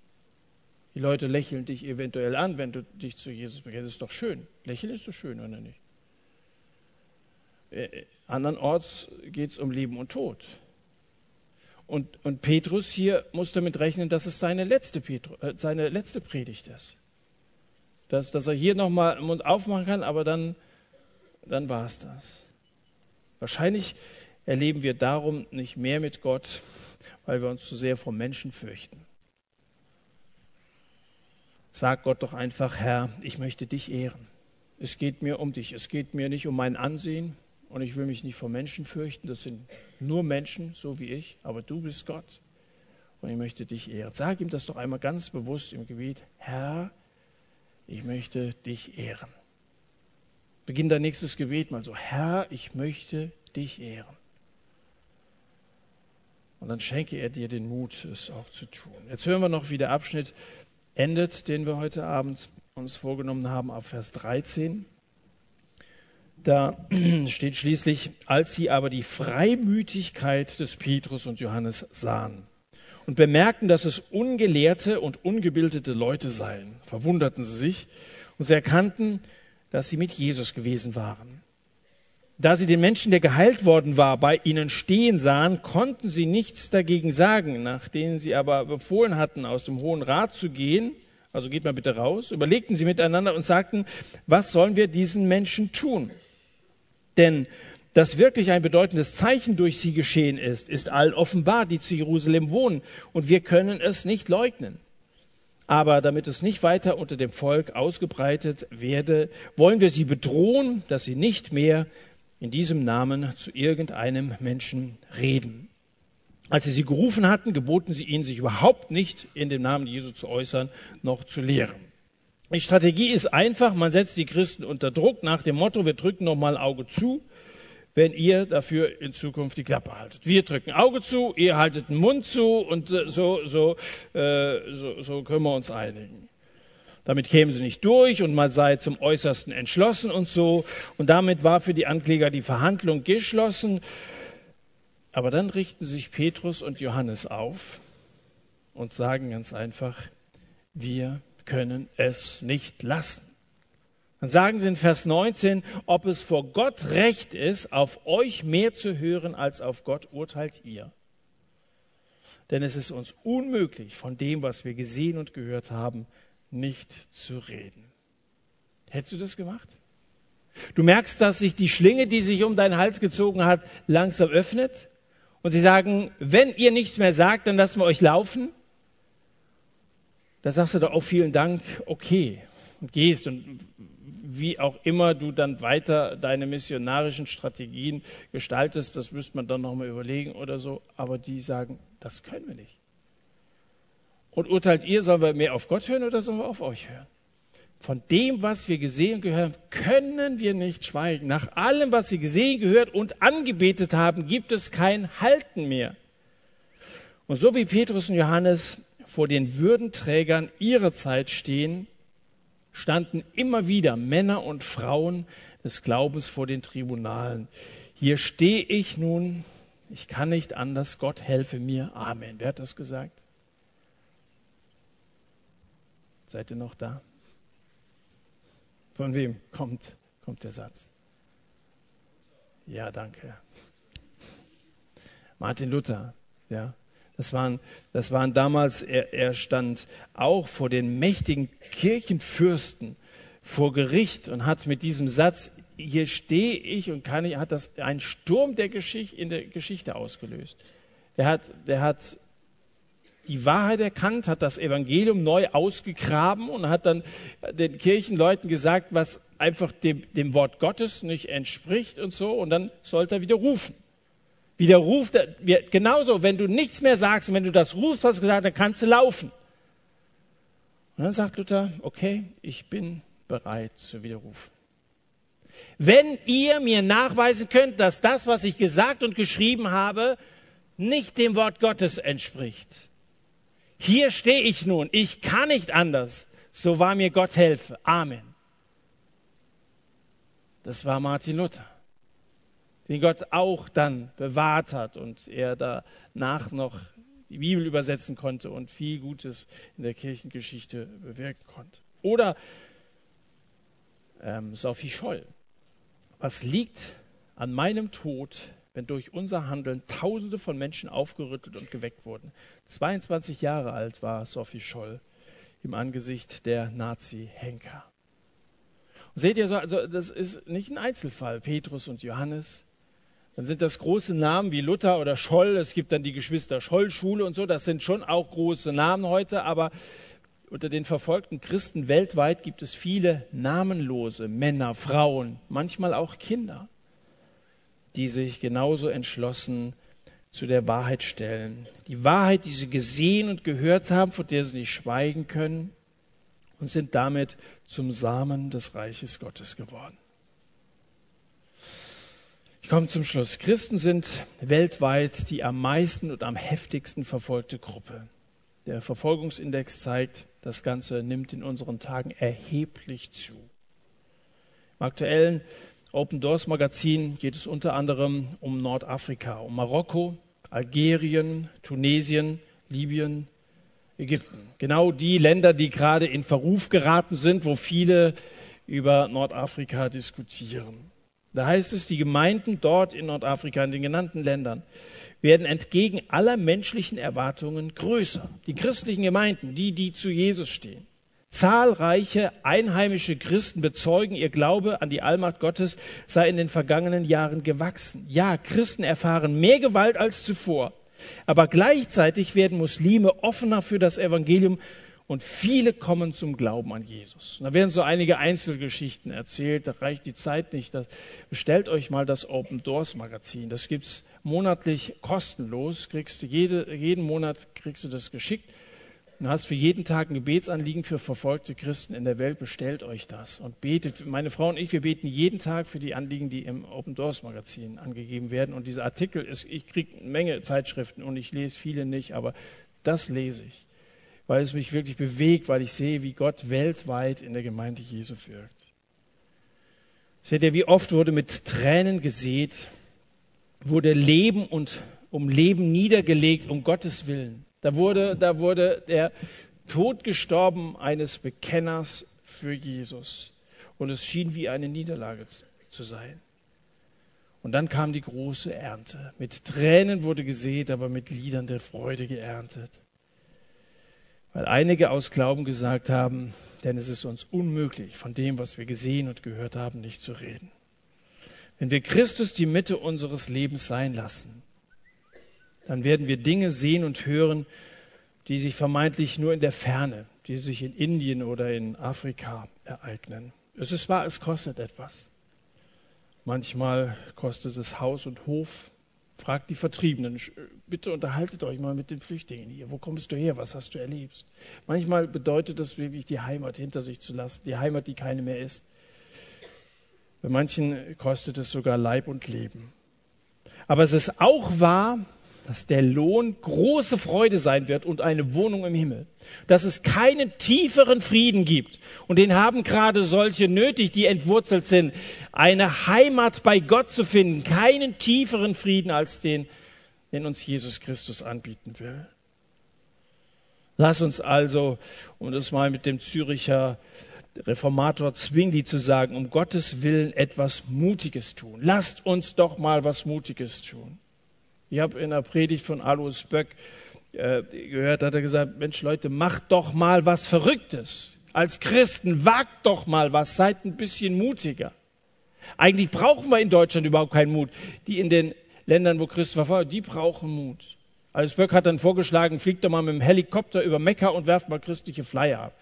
Speaker 1: Die Leute lächeln dich eventuell an, wenn du dich zu Jesus bekennst. Das ist doch schön. Lächeln ist so schön, oder nicht? Äh, andernorts geht es um Leben und Tod. Und, und Petrus hier muss damit rechnen, dass es seine letzte, Petru, äh, seine letzte Predigt ist dass, dass er hier nochmal den Mund aufmachen kann, aber dann, dann war es das. Wahrscheinlich erleben wir darum nicht mehr mit Gott, weil wir uns zu sehr vom Menschen fürchten. Sag Gott doch einfach, Herr, ich möchte dich ehren. Es geht mir um dich. Es geht mir nicht um mein Ansehen und ich will mich nicht vor Menschen fürchten. Das sind nur Menschen, so wie ich, aber du bist Gott und ich möchte dich ehren. Sag ihm das doch einmal ganz bewusst im Gebet. Herr, ich möchte dich ehren. Beginn dein nächstes Gebet mal so. Herr, ich möchte dich ehren. Und dann schenke er dir den Mut, es auch zu tun. Jetzt hören wir noch, wie der Abschnitt endet, den wir heute Abend uns vorgenommen haben, ab Vers 13. Da steht schließlich, als sie aber die Freimütigkeit des Petrus und Johannes sahen und bemerkten, dass es ungelehrte und ungebildete Leute seien, verwunderten sie sich und sie erkannten, dass sie mit Jesus gewesen waren. Da sie den Menschen, der geheilt worden war, bei ihnen stehen sahen, konnten sie nichts dagegen sagen. Nachdem sie aber befohlen hatten, aus dem Hohen Rat zu gehen, also geht mal bitte raus, überlegten sie miteinander und sagten, was sollen wir diesen Menschen tun? Denn dass wirklich ein bedeutendes Zeichen durch sie geschehen ist, ist allen offenbar, die zu Jerusalem wohnen, und wir können es nicht leugnen. Aber damit es nicht weiter unter dem Volk ausgebreitet werde, wollen wir sie bedrohen, dass sie nicht mehr in diesem Namen zu irgendeinem Menschen reden. Als sie sie gerufen hatten, geboten sie ihnen, sich überhaupt nicht in dem Namen Jesu zu äußern, noch zu lehren. Die Strategie ist einfach, man setzt die Christen unter Druck nach dem Motto, wir drücken noch mal Auge zu, wenn ihr dafür in Zukunft die Klappe haltet. Wir drücken Auge zu, ihr haltet den Mund zu und äh, so, so, äh, so, so können wir uns einigen. Damit kämen sie nicht durch und man sei zum Äußersten entschlossen und so. Und damit war für die Ankläger die Verhandlung geschlossen. Aber dann richten sich Petrus und Johannes auf und sagen ganz einfach, wir können es nicht lassen. Dann sagen sie in Vers 19, ob es vor Gott recht ist, auf euch mehr zu hören als auf Gott, urteilt ihr. Denn es ist uns unmöglich, von dem, was wir gesehen und gehört haben, nicht zu reden. Hättest du das gemacht? Du merkst, dass sich die Schlinge, die sich um deinen Hals gezogen hat, langsam öffnet. Und sie sagen, wenn ihr nichts mehr sagt, dann lassen wir euch laufen. Da sagst du doch auch vielen Dank, okay, und gehst. Und wie auch immer du dann weiter deine missionarischen Strategien gestaltest, das müsste man dann nochmal überlegen oder so. Aber die sagen, das können wir nicht. Und urteilt ihr, sollen wir mehr auf Gott hören oder sollen wir auf euch hören? Von dem, was wir gesehen und gehört haben, können wir nicht schweigen. Nach allem, was wir gesehen, gehört und angebetet haben, gibt es kein Halten mehr. Und so wie Petrus und Johannes vor den Würdenträgern ihrer Zeit stehen, standen immer wieder Männer und Frauen des Glaubens vor den Tribunalen. Hier stehe ich nun, ich kann nicht anders, Gott helfe mir. Amen. Wer hat das gesagt? Seid ihr noch da? Von wem kommt, kommt der Satz? Ja, danke. Martin Luther, ja. Das waren, das waren damals, er, er stand auch vor den mächtigen Kirchenfürsten vor Gericht und hat mit diesem Satz, hier stehe ich und kann ich, hat das einen Sturm der Geschichte, in der Geschichte ausgelöst. Der hat, der hat die Wahrheit erkannt, hat das Evangelium neu ausgegraben und hat dann den Kirchenleuten gesagt, was einfach dem, dem Wort Gottes nicht entspricht und so. Und dann sollte er wieder rufen. Wieder ruft er, genauso, wenn du nichts mehr sagst wenn du das rufst, was gesagt, dann kannst du laufen. Und dann sagt Luther, okay, ich bin bereit zu widerrufen. Wenn ihr mir nachweisen könnt, dass das, was ich gesagt und geschrieben habe, nicht dem Wort Gottes entspricht, hier stehe ich nun, ich kann nicht anders, so war mir Gott helfe. Amen. Das war Martin Luther, den Gott auch dann bewahrt hat und er danach noch die Bibel übersetzen konnte und viel Gutes in der Kirchengeschichte bewirken konnte. Oder ähm, Sophie Scholl. Was liegt an meinem Tod, wenn durch unser Handeln Tausende von Menschen aufgerüttelt und geweckt wurden. 22 Jahre alt war Sophie Scholl im Angesicht der Nazi-Henker. Seht ihr so, also das ist nicht ein Einzelfall. Petrus und Johannes, dann sind das große Namen wie Luther oder Scholl. Es gibt dann die Geschwister Scholl-Schule und so. Das sind schon auch große Namen heute. Aber unter den verfolgten Christen weltweit gibt es viele namenlose Männer, Frauen, manchmal auch Kinder, die sich genauso entschlossen zu der Wahrheit stellen. Die Wahrheit, die sie gesehen und gehört haben, von der sie nicht schweigen können und sind damit zum Samen des Reiches Gottes geworden. Ich komme zum Schluss. Christen sind weltweit die am meisten und am heftigsten verfolgte Gruppe. Der Verfolgungsindex zeigt, das Ganze nimmt in unseren Tagen erheblich zu. Im aktuellen Open Doors Magazin geht es unter anderem um Nordafrika, um Marokko, Algerien, Tunesien, Libyen, Ägypten. Genau die Länder, die gerade in Verruf geraten sind, wo viele über Nordafrika diskutieren. Da heißt es, die Gemeinden dort in Nordafrika, in den genannten Ländern, werden entgegen aller menschlichen Erwartungen größer. Die christlichen Gemeinden, die, die zu Jesus stehen. Zahlreiche einheimische Christen bezeugen, ihr Glaube an die Allmacht Gottes sei in den vergangenen Jahren gewachsen. Ja, Christen erfahren mehr Gewalt als zuvor. Aber gleichzeitig werden Muslime offener für das Evangelium und viele kommen zum Glauben an Jesus. Da werden so einige Einzelgeschichten erzählt, da reicht die Zeit nicht. Das, bestellt euch mal das Open Doors Magazin. Das gibt's monatlich kostenlos. Kriegst du jede, jeden Monat kriegst du das geschickt. Du hast für jeden Tag ein Gebetsanliegen für verfolgte Christen in der Welt. Bestellt euch das und betet. Meine Frau und ich, wir beten jeden Tag für die Anliegen, die im Open Doors Magazin angegeben werden. Und dieser Artikel ist, ich kriege eine Menge Zeitschriften und ich lese viele nicht, aber das lese ich weil es mich wirklich bewegt, weil ich sehe, wie Gott weltweit in der Gemeinde Jesu wirkt. Seht ihr, wie oft wurde mit Tränen gesät, wurde Leben und um Leben niedergelegt, um Gottes Willen. Da wurde, da wurde der Tod gestorben eines Bekenners für Jesus. Und es schien wie eine Niederlage zu sein. Und dann kam die große Ernte. Mit Tränen wurde gesät, aber mit Liedern der Freude geerntet weil einige aus Glauben gesagt haben, denn es ist uns unmöglich, von dem, was wir gesehen und gehört haben, nicht zu reden. Wenn wir Christus die Mitte unseres Lebens sein lassen, dann werden wir Dinge sehen und hören, die sich vermeintlich nur in der Ferne, die sich in Indien oder in Afrika ereignen. Es ist wahr, es kostet etwas. Manchmal kostet es Haus und Hof, Fragt die Vertriebenen, bitte unterhaltet euch mal mit den Flüchtlingen hier. Wo kommst du her? Was hast du erlebt? Manchmal bedeutet das wirklich, die Heimat hinter sich zu lassen, die Heimat, die keine mehr ist. Bei manchen kostet es sogar Leib und Leben. Aber es ist auch wahr, dass der Lohn große Freude sein wird und eine Wohnung im Himmel. Dass es keinen tieferen Frieden gibt. Und den haben gerade solche nötig, die entwurzelt sind. Eine Heimat bei Gott zu finden. Keinen tieferen Frieden als den, den uns Jesus Christus anbieten will. Lass uns also, um das mal mit dem Züricher Reformator Zwingli zu sagen, um Gottes Willen etwas Mutiges tun. Lasst uns doch mal was Mutiges tun. Ich habe in der Predigt von Alois Böck äh, gehört, hat er gesagt, Mensch Leute, macht doch mal was Verrücktes. Als Christen wagt doch mal was, seid ein bisschen mutiger. Eigentlich brauchen wir in Deutschland überhaupt keinen Mut. Die in den Ländern, wo Christen verfolgt, die brauchen Mut. Alois Böck hat dann vorgeschlagen, fliegt doch mal mit dem Helikopter über Mekka und werft mal christliche Flyer ab.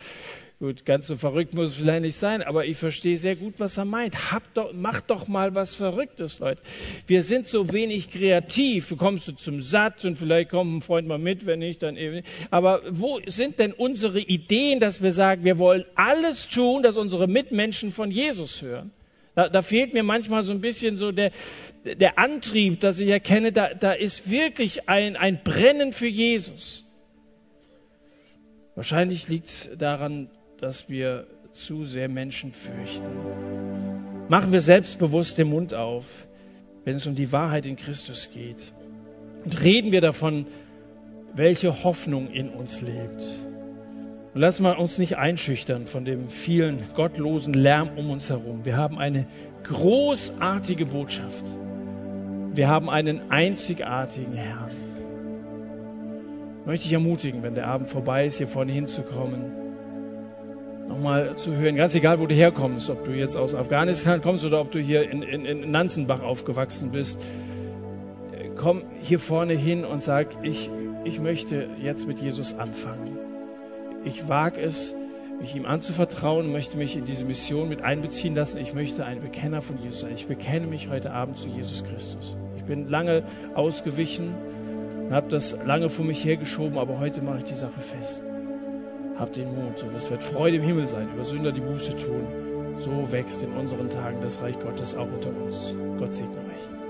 Speaker 1: Gut, ganz so verrückt muss es vielleicht nicht sein, aber ich verstehe sehr gut, was er meint. Habt doch, macht doch mal was Verrücktes, Leute. Wir sind so wenig kreativ. Du kommst du zum Satz und vielleicht kommt ein Freund mal mit, wenn nicht, dann eben. Aber wo sind denn unsere Ideen, dass wir sagen, wir wollen alles tun, dass unsere Mitmenschen von Jesus hören? Da, da fehlt mir manchmal so ein bisschen so der, der Antrieb, dass ich erkenne, da, da ist wirklich ein, ein Brennen für Jesus. Wahrscheinlich liegt es daran, dass wir zu sehr Menschen fürchten. Machen wir selbstbewusst den Mund auf, wenn es um die Wahrheit in Christus geht. Und reden wir davon, welche Hoffnung in uns lebt. Und lassen wir uns nicht einschüchtern von dem vielen gottlosen Lärm um uns herum. Wir haben eine großartige Botschaft. Wir haben einen einzigartigen Herrn. Möchte ich ermutigen, wenn der Abend vorbei ist, hier vorne hinzukommen nochmal zu hören, ganz egal, wo du herkommst, ob du jetzt aus Afghanistan kommst oder ob du hier in, in, in Nanzenbach aufgewachsen bist. komm hier vorne hin und sag, ich, ich möchte jetzt mit Jesus anfangen. Ich wage es, mich ihm anzuvertrauen, möchte mich in diese Mission mit einbeziehen lassen. Ich möchte ein Bekenner von Jesus sein. Ich bekenne mich heute Abend zu Jesus Christus. Ich bin lange ausgewichen, habe das lange vor mich hergeschoben, aber heute mache ich die Sache fest. Habt den Mut und es wird Freude im Himmel sein, über Sünder die Buße tun. So wächst in unseren Tagen das Reich Gottes auch unter uns. Gott segne euch.